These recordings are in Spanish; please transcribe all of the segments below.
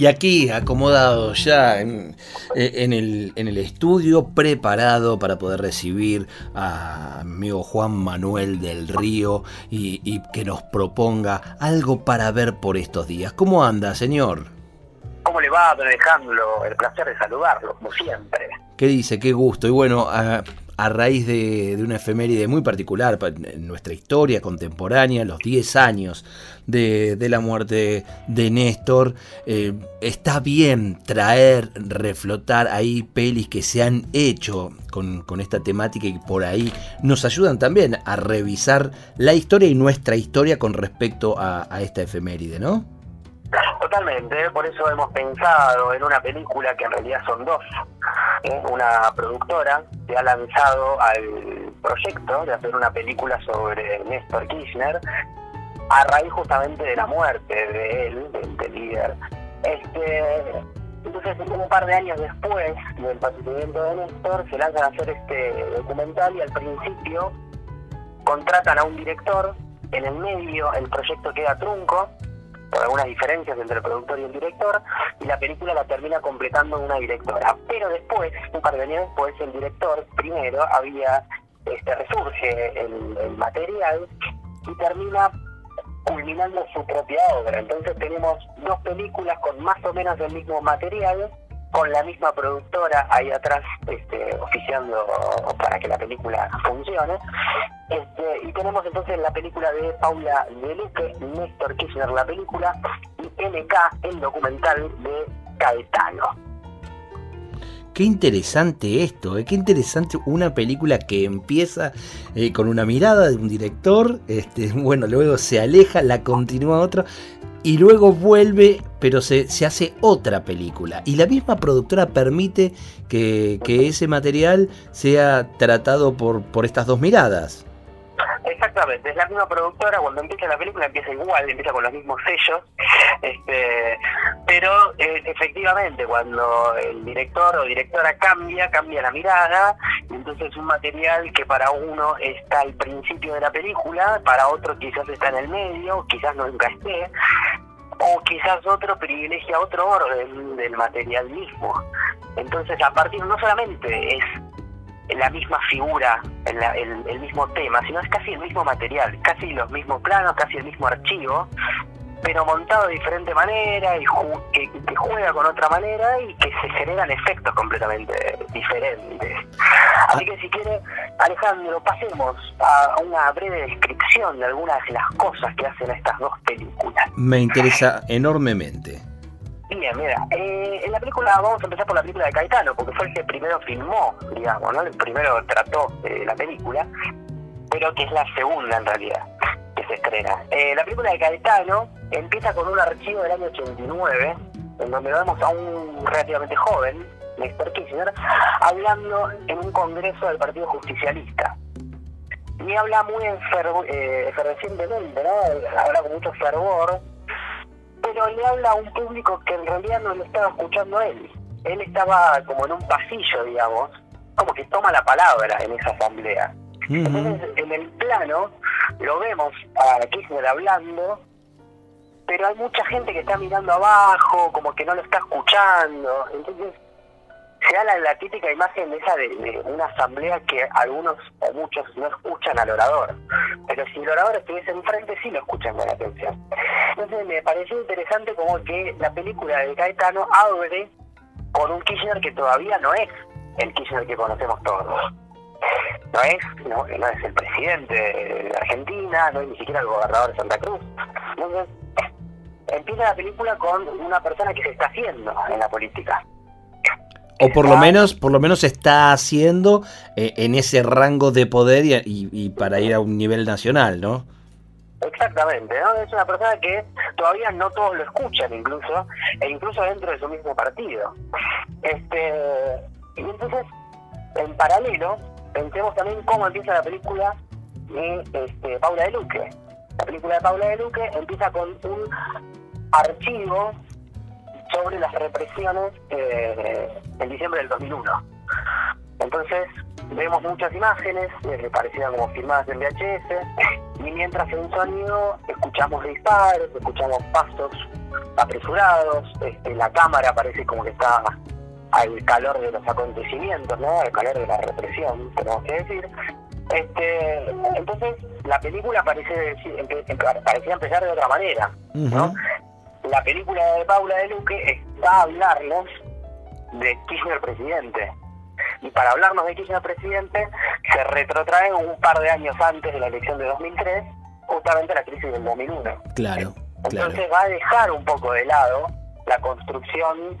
Y aquí, acomodado ya en, eh, el, estudio, preparado para poder recibir a amigo Juan Manuel del Río y, que nos proponga algo para ver por estos días. ¿Cómo anda, señor? ¿Cómo le va, don Alejandro? El placer de saludarlo, como siempre. ¿Qué dice? Qué gusto. Y bueno, a raíz de, una efeméride muy particular en nuestra historia contemporánea, los 10 años de, la muerte de Néstor, eh, está bien traer, reflotar ahí pelis que se han hecho con, esta temática y por ahí nos ayudan también a revisar la historia y nuestra historia con respecto a, a esta efeméride, ¿no? Totalmente, por eso hemos pensado en una película que en realidad son dos. ¿eh? Una productora se ha lanzado al proyecto de hacer una película sobre Néstor Kirchner a raíz justamente de la muerte de él, del, líder. Este, entonces, un par de años después del fallecimiento de Néstor, se lanzan a hacer este documental y al principio contratan a un director, en el medio el proyecto queda trunco, por algunas diferencias entre el productor y el director, y la película la termina completando una directora. Pero después, un par de años después, el director primero había, este, resurge el, el material y termina culminando su propia obra. Entonces tenemos dos películas con más o menos el mismo material, con la misma productora ahí atrás este, oficiando para que la película funcione. Este, y tenemos entonces la película de Paula Deluque, Néstor Kirchner la película, y NK, el documental de Caetano. Qué interesante esto, ¿eh? qué interesante una película que empieza eh, con una mirada de un director, este, bueno, luego se aleja, la continúa otro y luego vuelve, pero se, se, hace otra película. Y la misma productora permite que, que ese material sea tratado por, por estas dos miradas. Exactamente, es la misma productora, cuando empieza la película empieza igual, empieza con los mismos sellos, este, pero eh, efectivamente cuando el director o directora cambia, cambia la mirada, y entonces un material que para uno está al principio de la película, para otro quizás está en el medio, quizás nunca esté, o quizás otro privilegia otro orden del material mismo. Entonces a partir no solamente es la misma figura, el, el, mismo tema, sino es casi el mismo material, casi los mismos planos, casi el mismo archivo, pero montado de diferente manera y que, juega con otra manera y que se generan efectos completamente diferentes. Así que si quiere, Alejandro, pasemos a una breve descripción de algunas de las cosas que hacen estas dos películas. Me interesa enormemente. Bien, mira, eh, en la película, vamos a empezar por la película de Caetano, porque fue el que primero filmó, digamos, ¿no? El primero trató eh, la película, pero que es la segunda en realidad que se estrena. Eh, la película de Caetano empieza con un archivo del año 89, en donde vemos a un relativamente joven, Néstor Kirchner, hablando en un congreso del Partido Justicialista. Y habla muy efervescentemente, ¿no? Habla con mucho fervor pero le habla a un público que en realidad no lo estaba escuchando a él. Él estaba como en un pasillo, digamos, como que toma la palabra en esa asamblea. Entonces, en el plano lo vemos a Kirchner hablando, pero hay mucha gente que está mirando abajo, como que no lo está escuchando. Entonces, se da la, típica imagen de esa de, una asamblea que algunos o muchos no escuchan al orador. Pero si el orador estuviese enfrente, sí lo escuchan con atención. Entonces me pareció interesante como que la película de Caetano abre con un Kirchner que todavía no es el Kirchner que conocemos todos. No es, no, es el presidente de Argentina, no es ni siquiera el gobernador de Santa Cruz. Entonces, empieza la película con una persona que se está haciendo en la política o por lo menos, por lo menos está haciendo eh, en ese rango de poder y, para ir a un nivel nacional, ¿no? Exactamente, ¿no? Es una persona que todavía no todos lo escuchan incluso, e incluso dentro de su mismo partido. Este, y entonces, en paralelo, pensemos también cómo empieza la película y este, Paula de Luque. La película de Paula de Luque empieza con un archivo sobre las represiones eh, en diciembre del 2001. Entonces vemos muchas imágenes, eh, parecidas como filmadas en VHS, y mientras en sonido escuchamos disparos, escuchamos pasos apresurados, este, la cámara parece como que está al calor de los acontecimientos, ¿no? Al calor de la represión, tenemos que decir. Este, entonces, la película parece parecía empezar de otra manera, ¿no? La película de Paula de Luque está a hablarnos de Kirchner presidente. Y para hablarnos de Kirchner presidente, se retrotrae un par de años antes de la elección de 2003, justamente la crisis del 2001. Claro. Entonces va a dejar un poco de lado la construcción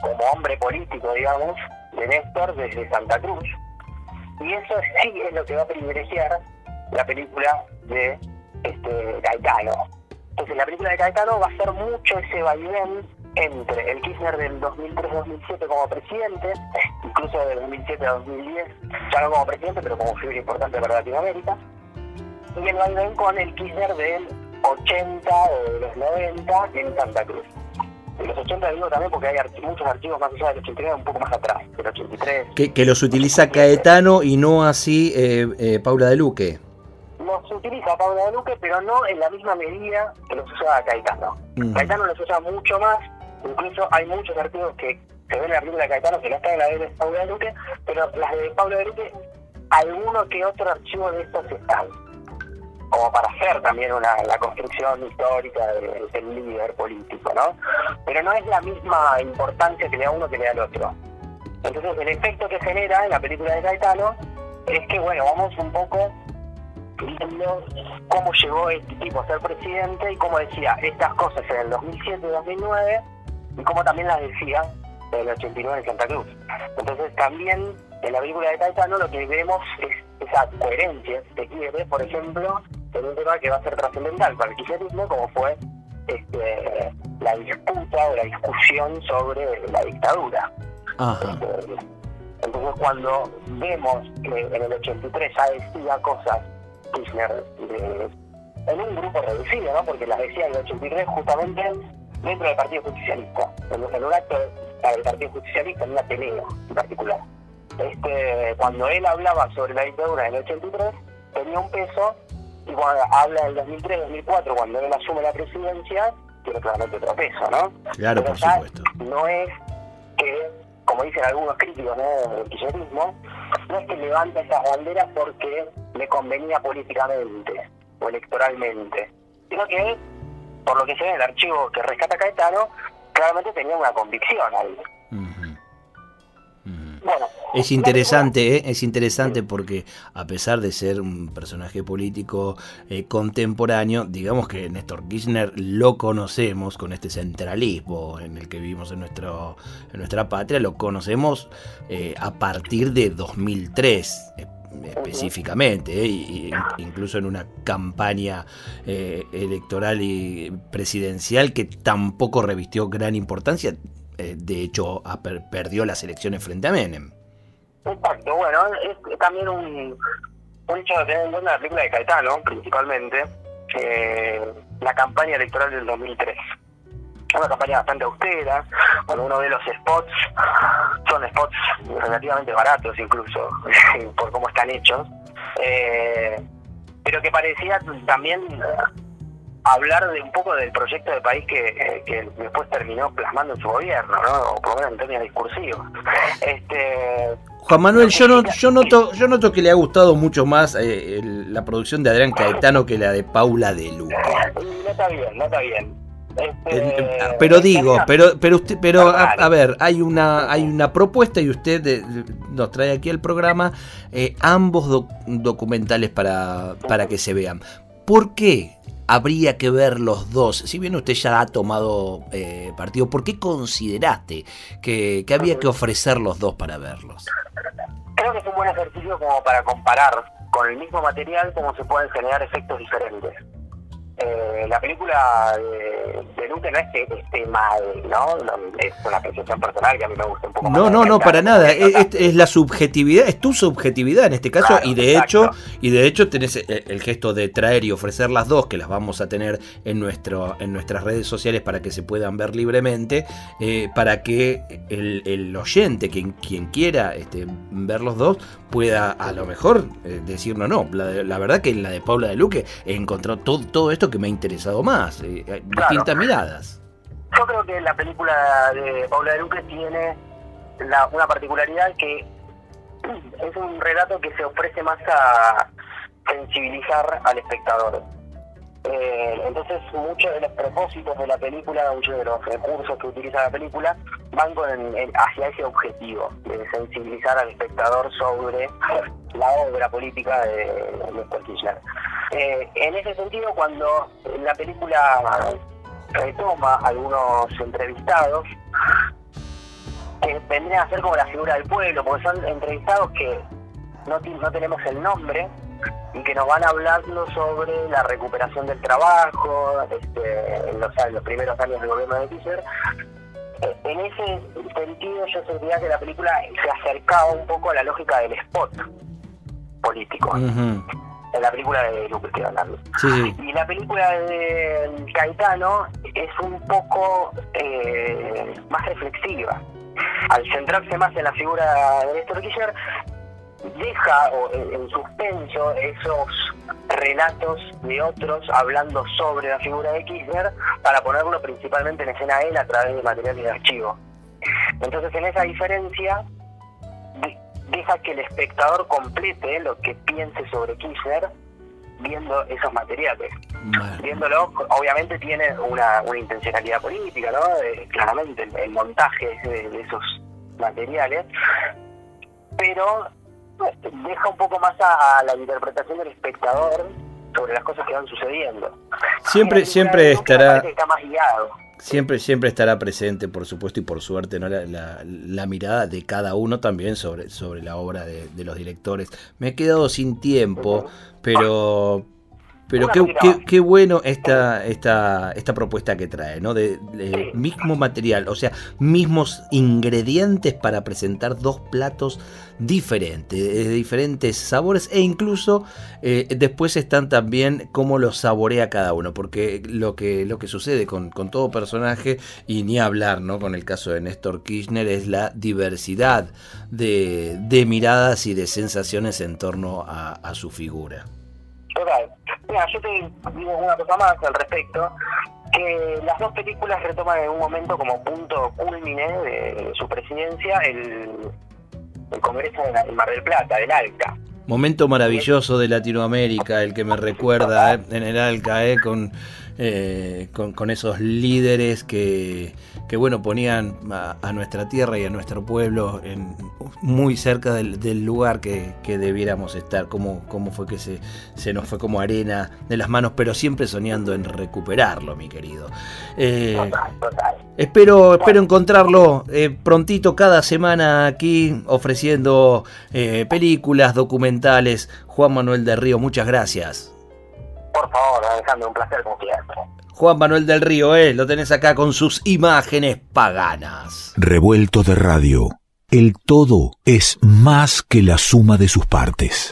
como hombre político, digamos, de Néstor desde Santa Cruz. Y eso sí es lo que va a privilegiar la película de este, Gaetano. Entonces la película de Gaetano va a ser mucho ese vaivén entre el Kirchner del 2003-2007 como presidente, incluso del 2007 a 2010, ya no como presidente, pero como figura importante para Latinoamérica, y el vaivén con el Kirchner del 80 o de los 90 en Santa Cruz. De los 80 digo también porque hay muchos archivos más allá del 89, un poco más atrás, del 83. Que, que los utiliza Caetano y no así eh, eh, Paula de Luque. Utiliza Paula de Luque, pero no en la misma medida que los usa Caetano. Caetano los usa mucho más, incluso hay muchos archivos que se ven en la película de Caetano que no están en la de Paula de Luque, pero las de Paula de Luque, alguno que otro archivo de estos están como para hacer también una, la construcción histórica del, líder político, ¿no? Pero no es la misma importancia que le da uno que le da al otro. Entonces el efecto que genera en la película de Caetano es que, bueno, vamos un poco viendo cómo llegó este tipo a ser presidente y cómo decía estas cosas en el 2007 y 2009 y cómo también las decía en el 89 en Santa Cruz. Entonces también en la película de Caetano lo que vemos es esa coherencia, si se quiere, por ejemplo, en un tema que va a ser trascendental para el kirchnerismo, como fue este, la disputa o la discusión sobre la dictadura. Entonces, cuando vemos que en el 83 ya decía cosas Kirchner en un grupo reducido, ¿no? porque las decía en el 83 justamente dentro del Partido Justicialista, en, un acto del Partido Justicialista, en una pelea en particular. Este, cuando él hablaba sobre la dictadura en el 83, tenía un peso y cuando habla del 2003-2004, cuando él asume la presidencia, tiene claramente otro peso, ¿no? Claro, por supuesto. No es que, como dicen algunos críticos ¿no? del kirchnerismo, no es que levanta esas banderas porque le convenía políticamente o electoralmente, sino que, por lo que se ve en el archivo que rescata Caetano, claramente tenía una convicción ahí. Es interesante, ¿eh? es interesante porque a pesar de ser un personaje político eh, contemporáneo, digamos que Néstor Kirchner lo conocemos con este centralismo en el que vivimos en, nuestro, en nuestra patria, lo conocemos eh, a partir de 2003 específicamente, incluso en una campaña electoral y presidencial que tampoco revistió gran importancia, de hecho perdió las elecciones frente a Menem. Exacto, bueno, es también un, un hecho de tener en cuenta la película de Caetano, principalmente, eh, la campaña electoral del 2003. Una campaña bastante austera, cuando uno ve los spots, son spots relativamente baratos incluso, por cómo están hechos, eh, pero que parecía también hablar de un poco del proyecto de país que, que después terminó plasmando en su gobierno, ¿no? o por lo menos en términos discursivos. Este, Juan Manuel, yo, no, yo, noto, yo noto que le ha gustado mucho más eh, la producción de Adrián Caetano que la de Paula de Luca. No está bien, no está bien. Este, pero digo, pero pero usted, pero a, ver, hay una hay una propuesta y usted nos trae aquí al programa eh, ambos documentales para para que se vean. ¿Por qué habría que ver los dos? Si bien usted ya ha tomado eh, partido, ¿por qué consideraste que, que había que ofrecer los dos para verlos? creo que es un buen ejercicio como para comparar con el mismo material cómo se pueden generar efectos diferentes. Eh, la película de, de Luke no es que esté mal, ¿no? No, Es una apreciación personal que a mí me gusta un poco más. No, no, no, Claro, para nada. Es, no es- es la subjetividad, es tu subjetividad en este caso, Claro, y de exacto. hecho, y de hecho tenés el, el gesto de traer y ofrecer las dos, que las vamos a tener en nuestro, en nuestras redes sociales para que se puedan ver libremente, eh, para que el, el oyente, quien, quien quiera este, ver los dos, pueda a lo mejor eh, decir no, no. La, la verdad que en la de Paula de Luque he encontrado todo, todo esto que me ha interesado más, eh, hay distintas miradas. Yo creo que la película de Paula de Luque tiene la- una particularidad que es un relato que se ofrece más a sensibilizar al espectador. Eh, entonces muchos de los propósitos de la película, muchos de los recursos que utiliza la película van con en- hacia ese objetivo de sensibilizar al espectador sobre la obra política de Néstor Kirchner. Eh, en ese sentido, cuando la película retoma algunos entrevistados que vendrían a ser como la figura del pueblo, porque son entrevistados que no, no tenemos el nombre y que nos van hablando sobre la recuperación del trabajo este, en, los, en los primeros años del gobierno de Kirchner. Eh, En ese sentido yo sentía que la película se acercaba un poco a la lógica del spot político. En la película de Luke estoy hablando. Sí. Y la película de Caetano es un poco eh, más reflexiva. Al centrarse más en la figura de Néstor Kirchner, deja o, en, en suspenso esos relatos de otros hablando sobre la figura de Kirchner para ponerlo principalmente en escena a él a través de materiales de archivo. Entonces, en esa diferencia, deja que el espectador complete lo que piense sobre Kirchner viendo esos materiales. Bueno. Viéndolo, obviamente tiene una, una intencionalidad política, ¿no? Eh, claramente el, el montaje de, de esos materiales, pero deja un poco más a, a la interpretación del espectador sobre las cosas que van sucediendo. Siempre, siempre estará, está más guiado. Siempre, siempre estará presente, por supuesto, y por suerte, ¿no? La, mirada de cada uno también sobre, sobre la obra de, de los directores. Me he quedado sin tiempo, pero. Pero qué, bueno esta, esta, esta propuesta que trae, ¿no? De, de Sí. mismo material, o sea, mismos ingredientes para presentar dos platos diferentes, de diferentes sabores e incluso eh, después están también cómo los saborea cada uno, porque lo que, lo que sucede con, con todo personaje, y ni hablar, ¿no? Con el caso de Néstor Kirchner, es la diversidad de, de miradas y de sensaciones en torno a, a su figura. Mira, yo te digo una cosa más al respecto, que las dos películas retoman en un momento como punto culmine de su presidencia el, el Congreso de la- en Mar del Plata, del ALCA. Momento maravilloso de Latinoamérica, el que me recuerda eh, en el Alca, eh, con, eh, con, esos líderes que, que bueno, ponían a, a nuestra tierra y a nuestro pueblo en, muy cerca del, del lugar que, que debiéramos estar, cómo, cómo fue que se, se nos fue como arena de las manos, pero siempre soñando en recuperarlo, mi querido. Eh, Total, total. Espero, espero encontrarlo eh, prontito cada semana aquí ofreciendo eh, películas, documentales. Juan Manuel del Río, muchas gracias. Por favor, Alejandro, un placer como siempre. Juan Manuel del Río, eh, lo tenés acá con sus imágenes paganas. Revuelto de radio. El todo es más que la suma de sus partes.